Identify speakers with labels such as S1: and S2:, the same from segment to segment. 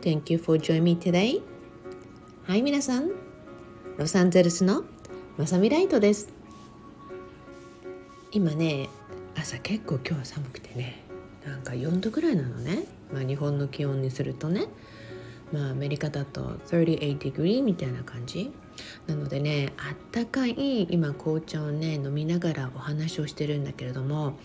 S1: everyone. Thank you for joining me today. はい、皆さん。ロサンゼルスのまさみライトです。今ね、朝結構今日は寒くてね、なんか4度ぐらいなのね。まあ日本の気温にするとね。まあアメリカだと38 degree みたいな感じ。なのでね、あったかい今紅茶をね飲みながらお話をしてるんだけれども。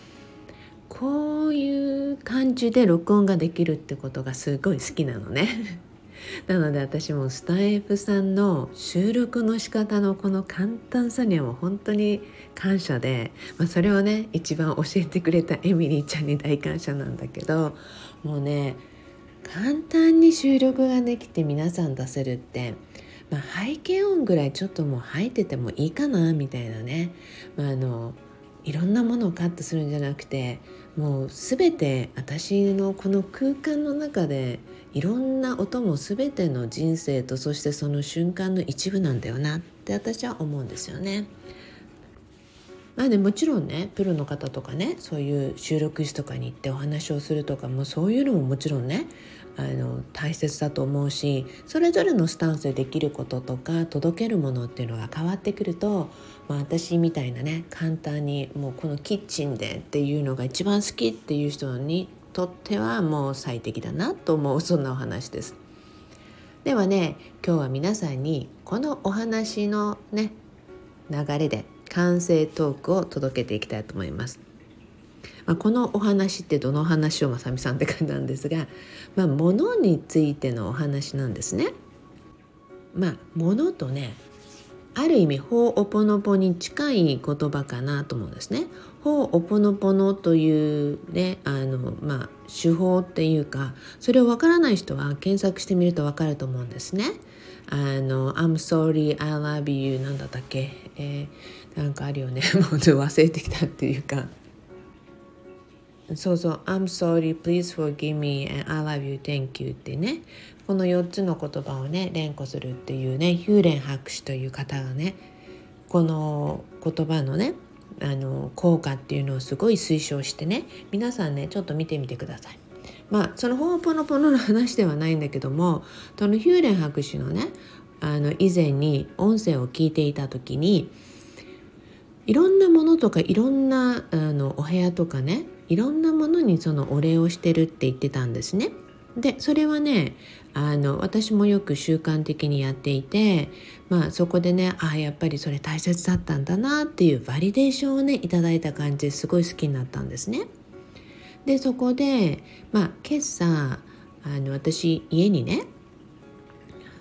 S1: こういう感じで録音ができるってことがすごい好きなのね。なので私もスタイフさんの収録の仕方のこの簡単さにはもう本当に感謝で、まあ、それをね一番教えてくれたエミリーちゃんに大感謝なんだけどもうね簡単に収録ができて皆さん出せるって、まあ、背景音ぐらいちょっともう入っててもいいかなみたいなね、まあ、あのいろんなものをカットするんじゃなくてもう全て私のこの空間の中でいろんな音も全ての人生とそしてその瞬間の一部なんだよなって私は思うんですよね。まあでもちろんねプロの方とかねそういう収録室とかに行ってお話をするとかもそういうのももちろんねあの大切だと思うしそれぞれのスタンスでできることとか届けるものっていうのが変わってくると、まあ、私みたいなね簡単にもうこのキッチンでっていうのが一番好きっていう人にとってはもう最適だなと思うそんなお話です。ではね今日は皆さんにこのお話のね流れで完成トークを届けていきたいと思います。まあ、このお話ってどの話をまさみさんって感じなんですが、まあ、物についてのお話なんですね。まあ、物とねある意味「ほうおぽのぽ」に近い言葉かなと思うんですね。ほうおぽのぽのというねあの、まあ、手法っていうかそれをわからない人は検索してみるとわかると思うんですね。あの「I'm sorry I love you」なんだったっけ、えー、なんかあるよね もう忘れてきたっていうかそうそう「I'm sorry please forgive me and I love you thank you」ってねこの4つの言葉をね連呼するっていうねヒューレン博士という方がねこの言葉のねあの効果っていうのをすごい推奨してね皆さんねちょっと見てみてください。まあそのホーポノポノの話ではないんだけどもそのヒューレン博士のねあの以前に音声を聞いていた時にいろんなものとかいろんなあのお部屋とかねいろんなものにそのお礼をしてるって言ってたんですね。でそれはねあの私もよく習慣的にやっていて、まあ、そこでねああやっぱりそれ大切だったんだなっていうバリデーションをねいただいた感じですごい好きになったんですね。でそこで、まあ、今朝あの私家にね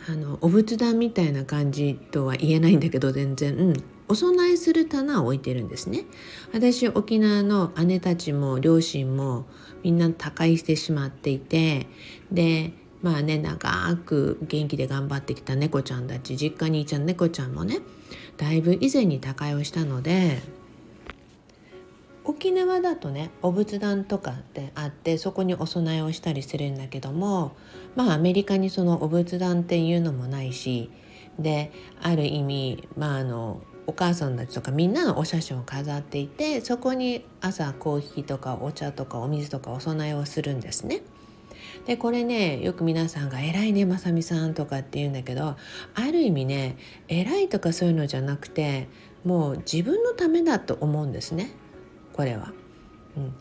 S1: あのお仏壇みたいな感じとは言えないんだけど全然、うん、お供えする棚を置いてるんですね。私沖縄の姉たちも両親もみんな他界してしまっていてでまあね長く元気で頑張ってきた猫ちゃんたち実家にいちゃん猫ちゃんもねだいぶ以前に他界をしたので沖縄だとねお仏壇とかってあってそこにお供えをしたりするんだけどもまあアメリカにそのお仏壇っていうのもないしである意味まああのお母さんたちとかみんなのお写真を飾っていてそこに朝コーヒーとかお茶とかお水とかお供えをするんですね。でこれねよく皆さんが「偉いねまさみさん」とかって言うんだけどある意味ね偉いとかそういうのじゃなくてもう自分のためだと思うんですねこれは。うん、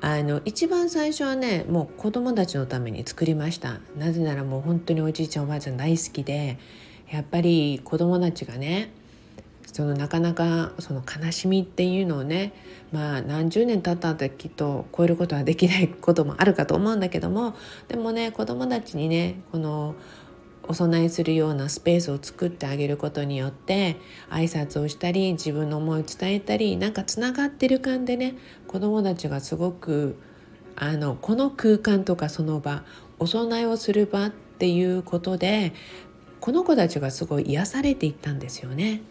S1: あの一番最初はねもう子供たちのために作りましたなぜならもう本当におじいちゃんおばあちゃん大好きでやっぱり子供たちがねそのなかなかその悲しみっていうのをねまあ何十年経ったってきっと超えることはできないこともあるかと思うんだけどもでもね子供たちにねこのお供えするようなスペースを作ってあげることによって挨拶をしたり自分の思いを伝えたりなんかつながってる感でね子どもたちがすごくあのこの空間とかその場お供えをする場っていうことでこの子たちがすごい癒されていったんですよね。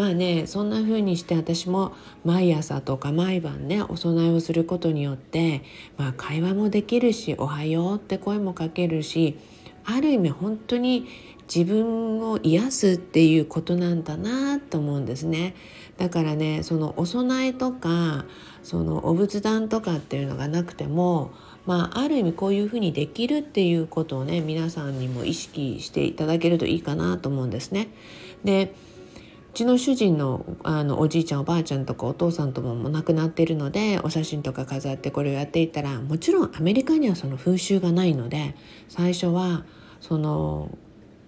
S1: まあねそんな風にして私も毎朝とか毎晩ねお供えをすることによって、まあ、会話もできるし「おはよう」って声もかけるしある意味本当に自分を癒すっていうことなんだなと思うんですねだからねそのお供えとかそのお仏壇とかっていうのがなくてもまあ、ある意味こういうふうにできるっていうことをね皆さんにも意識していただけるといいかなと思うんですね。でうちの主人のあのおじいちゃんおばあちゃんとかお父さんともも亡くなっているのでお写真とか飾ってこれをやっていたらもちろんアメリカにはその風習がないので最初はその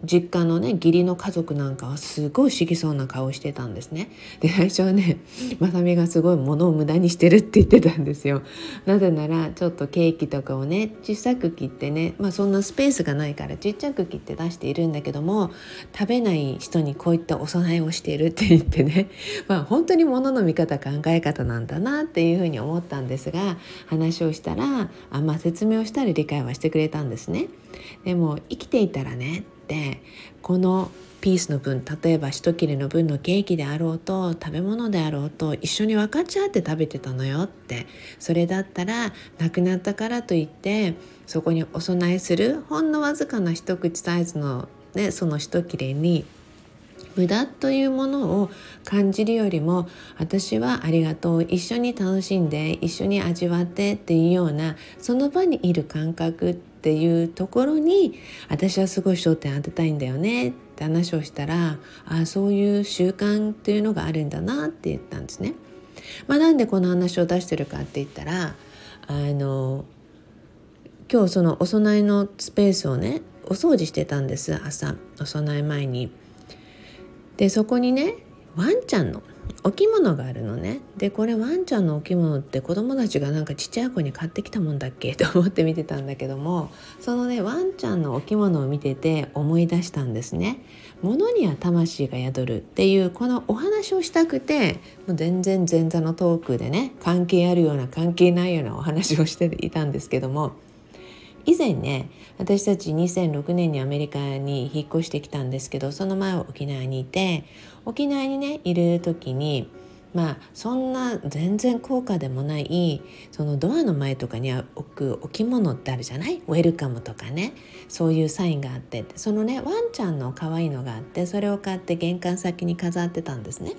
S1: 実家のね義理の家族なんかはすごい不思議そうな顔してたんですね。で最初はねまさみがすごい物を無駄にしてるって言ってたんですよ。なぜならちょっとケーキとかをね小さく切ってねまあそんなスペースがないからちっちゃく切って出しているんだけども食べない人にこういったお供えをしているって言ってね まあ本当に物の見方考え方なんだなっていうふうに思ったんですが話をしたらあまあ説明をしたり理解はしてくれたんですね。でも生きていたらねってこのピースの分例えば一切れの分のケーキであろうと食べ物であろうと一緒に分かち合って食べてたのよってそれだったら亡くなったからといってそこにお供えするほんのわずかな一口サイズの、ね、その一切れに無駄というものを感じるよりも私はありがとう一緒に楽しんで一緒に味わってっていうようなその場にいる感覚ってっていうところに私はすごい焦点当てたいんだよねって話をしたらあそういう習慣っていうのがあるんだなって言ったんですね。まあ、なんでこの話を出してるかって言ったらあの今日そのお供えのスペースをねお掃除してたんです朝お供え前に。でそこにねワンちゃんのお着物があるのねでこれワンちゃんのお着物って子供たちがなんかちっちゃい子に買ってきたもんだっけ？と思って見てたんだけどもそのねワンちゃんのお着物を見てて思い出したんですね。物には魂が宿るっていうこのお話をしたくてもう全然前座のトークでね関係あるような関係ないようなお話をしていたんですけども以前ね私たち2006年にアメリカに引っ越してきたんですけどその前は沖縄にいて沖縄にねいる時にまあそんな全然高価でもないそのドアの前とかに置く置物ってあるじゃない？ウェルカムとかね。そういうサインがあって。そのねワンちゃんの可愛いのがあってそれを買って玄関先に飾ってたんですね。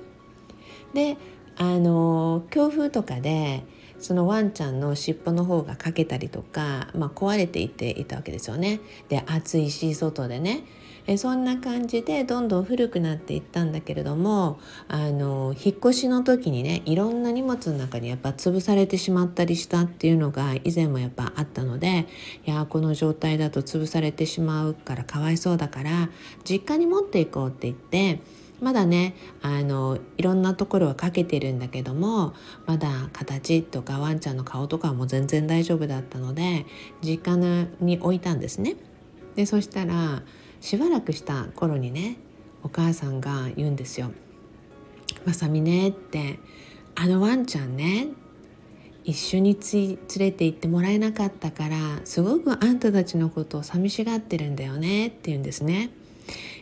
S1: であの強風とかでそのワンちゃんの尻尾の方が欠けたりとか、まあ、壊れていっていたわけですよね。で暑いし外でねえそんな感じでどんどん古くなっていったんだけれどもあの引っ越しの時にねいろんな荷物の中にやっぱ潰されてしまったりしたっていうのが以前もやっぱあったのでいやこの状態だと潰されてしまうからかわいそうだから実家に持っていこうって言ってまだねあのいろんなところはかけてるんだけどもまだ形とかワンちゃんの顔とかも全然大丈夫だったので実家に置いたんですね。でそしたらしばらくした頃にねお母さんが言うんですよ。まさみねってあのワンちゃんね一緒に連れて行ってもらえなかったからすごくあんたたちのことを寂しがってるんだよねって言うんですね。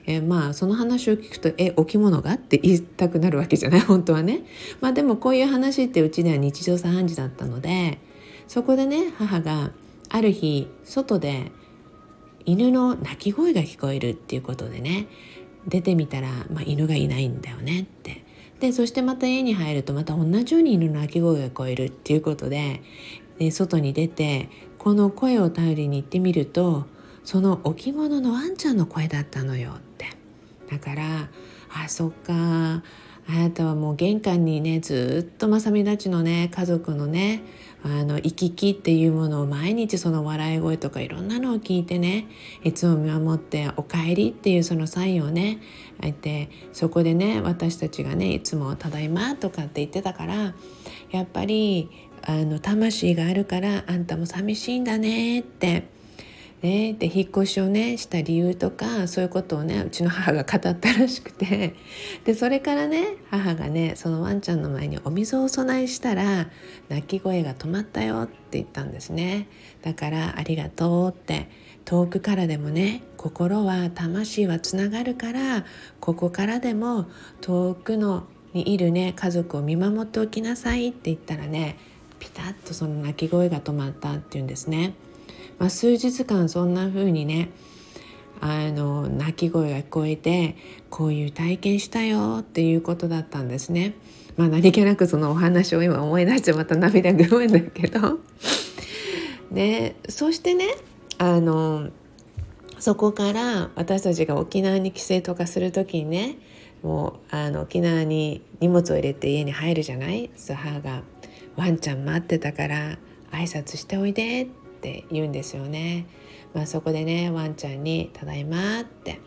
S1: えー、まあその話を聞くと「えお着物が?」って言いたくなるわけじゃない？本当はね。まあでもこういう話ってうちでは日常茶飯事だったのでそこでね母がある日外で犬の鳴き声が聞こえるっていうことでね出てみたら、まあ、犬がいないんだよねってでそしてまた家に入るとまた同じように犬の鳴き声が聞こえるっていうことでで外に出てこの声を頼りに行ってみるとその置物のワンちゃんの声だったのよって。だからあそっか。あなたはもう玄関にねずっとまさみたちのね家族のねあの行き来っていうものを毎日その笑い声とかいろんなのを聞いてねいつも見守って「おかえり」っていうそのサインをねあってそこでね私たちがねいつも「ただいま」とかって言ってたからやっぱりあの魂があるからあんたも寂しいんだねってね、で引っ越しをねした理由とかそういうことをねうちの母が語ったらしくてでそれからね母がねそのワンちゃんの前にお水をお供えしたら泣き声が止まったよって言ったんですねだからありがとうって遠くからでもね心は魂はつながるからここからでも遠くのにいるね家族を見守っておきなさいって言ったらねピタッとその泣き声が止まったっていうんですね。まあ、数日間そんな風にねあの泣き声が聞こえてこういう体験したよっていうことだったんですね。まあ何気なくそのお話を今思い出してまた涙ぐむんだけど でそしてねあのそこから私たちが沖縄に帰省とかする時にねもうあの沖縄に荷物を入れて家に入るじゃない？母が「ワンちゃん待ってたから挨拶しておいで」ってって言うんですよね。まあ、そこでねワンちゃんに「ただいま」って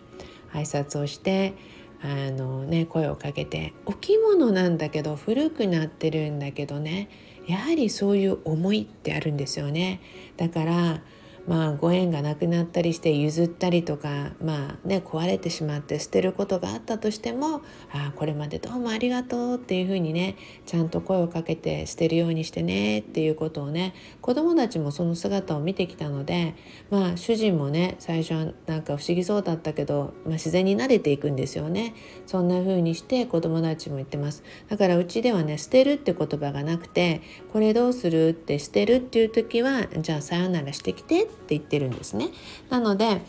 S1: 挨拶をしてあの、ね、声をかけてお着物なんだけど古くなってるんだけどねやはりそういう思いってあるんですよね。だからまあ、ご縁がなくなったりして譲ったりとか、まあね、壊れてしまって捨てることがあったとしても「ああこれまでどうもありがとう」っていうふうにねちゃんと声をかけて捨てるようにしてねっていうことをね子どもたちもその姿を見てきたので、まあ、主人もね最初はなんか不思議そうだったけど、まあ、自然に慣れていくんですよね。そんな風にして子どもたちも言ってます。だからうちではね捨てるって言葉がなくて「これどうする?」って捨てるっていう時は「じゃあさよならしてき」て言ってるんですね。なので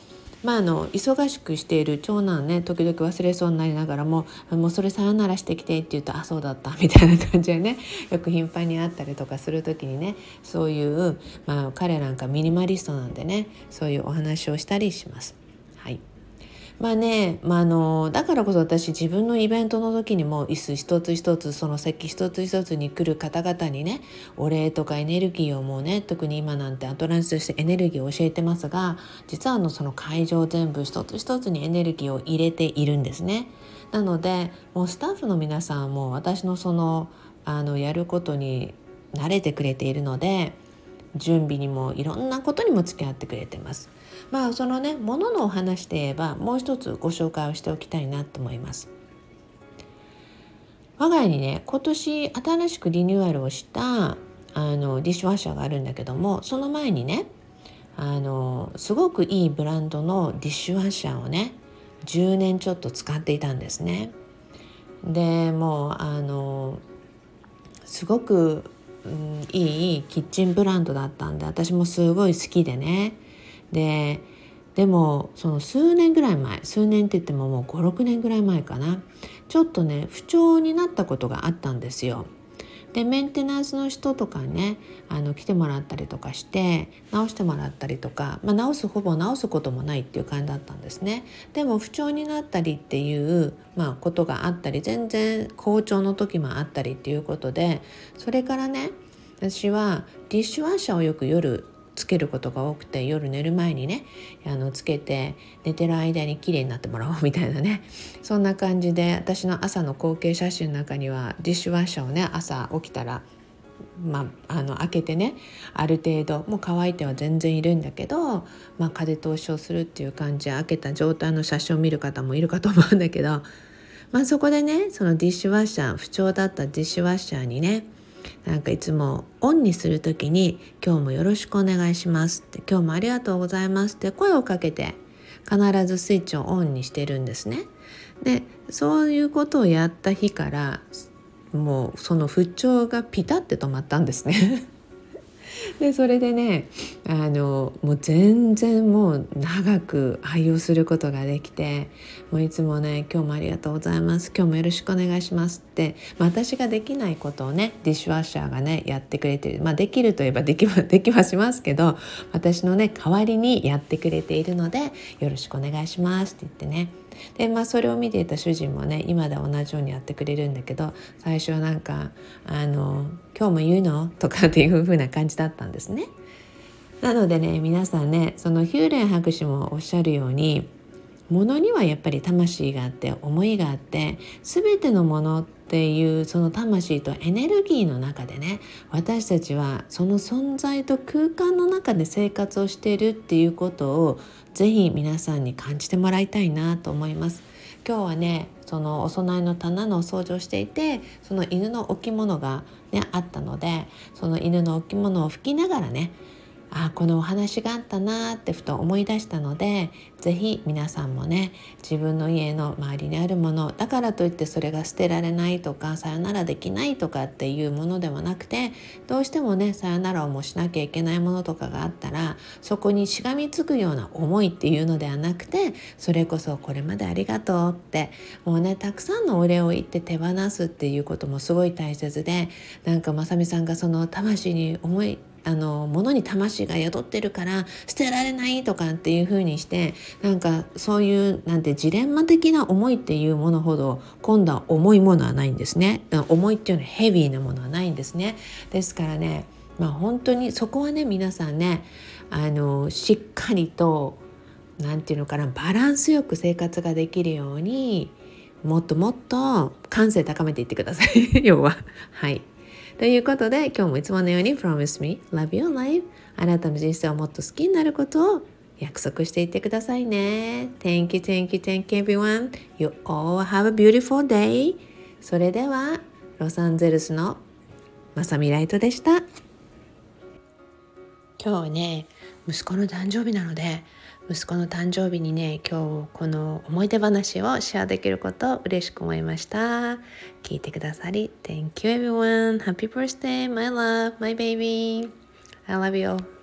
S1: まあ、あの忙しくしている長男ね時々忘れそうになりながらも「もうそれさよならしてきて」って言うと「あそうだった」みたいな感じでね よく頻繁に会ったりとかする時にねそういう、まあ、彼なんかミニマリストなんでねそういうお話をしたりします。はいまあね、まあ、あのだからこそ私自分のイベントの時にも椅子一つ一つその席一つ一つに来る方々にねお礼とかエネルギーをもうね特に今なんてアトランスとしてエネルギーを教えてますが実はあのその会場全部一つ一つにエネルギーを入れているんですね。なのでもうスタッフの皆さんも私のそのあのやることに慣れてくれているので準備にもいろんなことにも付き合ってくれてます。まあそのねもののお話で言えばもう一つご紹介をしておきたいなと思います。我が家にね今年新しくリニューアルをしたあのディッシュワッシャーがあるんだけどもその前にねあのすごくいいブランドのディッシュワッシャーをね10年ちょっと使っていたんですね。でもうあのすごく、うん、いいキッチンブランドだったんで私もすごい好きでねででもその数年ぐらい前数年って言ってももう56年ぐらい前かなちょっとね不調になったことがあったんですよ。でメンテナンスの人とかねあの来てもらったりとかして直してもらったりとか、まあ、直すほぼ直すこともないっていう感じだったんですねでも不調になったりっていう、まあ、ことがあったり全然好調の時もあったりっていうことでそれからね私はディッシュワッシャーをよく夜つけることが多くて夜寝る前にねあのつけて寝てる間に綺麗になってもらおうみたいなね。そんな感じで私の朝の後継写真の中にはディッシュワッシャーをね朝起きたらまあ、あの開けてねある程度もう乾いては全然いるんだけど、まあ、風通しをするっていう感じで開けた状態の写真を見る方もいるかと思うんだけど、まあ、そこでねそのディッシュワッシャー不調だったディッシュワッシャーにねなんかいつもオンにする時に「今日もよろしくお願いします」って「今日もありがとうございます」って声をかけて必ずスイッチをオンにしてるんですね。でそういうことをやった日からもうその不調がピタって止まったんですね。でそれでねあのもう全然もう長く愛用することができてもういつもね「今日もありがとうございます。今日もよろしくお願いします」って、まあ、私ができないことをねディッシュワッシャーがねやってくれてる。まあできるといえばできは できはしますけど私のね代わりにやってくれているので「よろしくお願いします」って言ってねでまあそれを見ていた主人もね今では同じようにやってくれるんだけど最初はなんか「あの今日も言うの?」とかっていう風な感じだったんですね。なのでね皆さんねそのヒューレン博士もおっしゃるようにものにはやっぱり魂があって思いがあって全てのものっていうその魂とエネルギーの中でね私たちはその存在と空間の中で生活をしているっていうことをぜひ皆さんに感じてもらいたいなと思います。今日はねそのお供えの棚の掃除をしていてその犬の置物が、ね、あったのでその犬の置物を拭きながらねあこのお話があったなってふと思い出したので是非皆さんもね自分の家の周りにあるものだからといってそれが捨てられないとかさよならできないとかっていうものではなくてどうしてもねさよならをもしなきゃいけないものとかがあったらそこにしがみつくような思いっていうのではなくてそれこそこれまでありがとうってもうねたくさんのお礼を言って手放すっていうこともすごい大切でなんかまさみさんがその魂に思いあの物に魂が宿ってるから捨てられないとかっていう風にしてなんかそういうなんてジレンマ的な思いっていうものほど今度は重いものはないんですね。重いっていうのはヘビーなものはないんですね。ですからねまあ本当にそこはね皆さんねあのしっかりと何て言うのかなバランスよく生活ができるようにもっともっと感性高めていってください。要は。はい。ということで今日もいつものように Promise me love your life. あなたの人生をもっと好きになることを約束していってくださいね。Thank you, thank you, thank you everyone. You all have a beautiful day. それではロサンゼルスのまさみライトでした。今日はね息子の誕生日なので息子の誕生日にね今日この思い出話をシェアできることを嬉しく思いました聞いてくださり Thank you everyone Happy birthday my love my baby I love you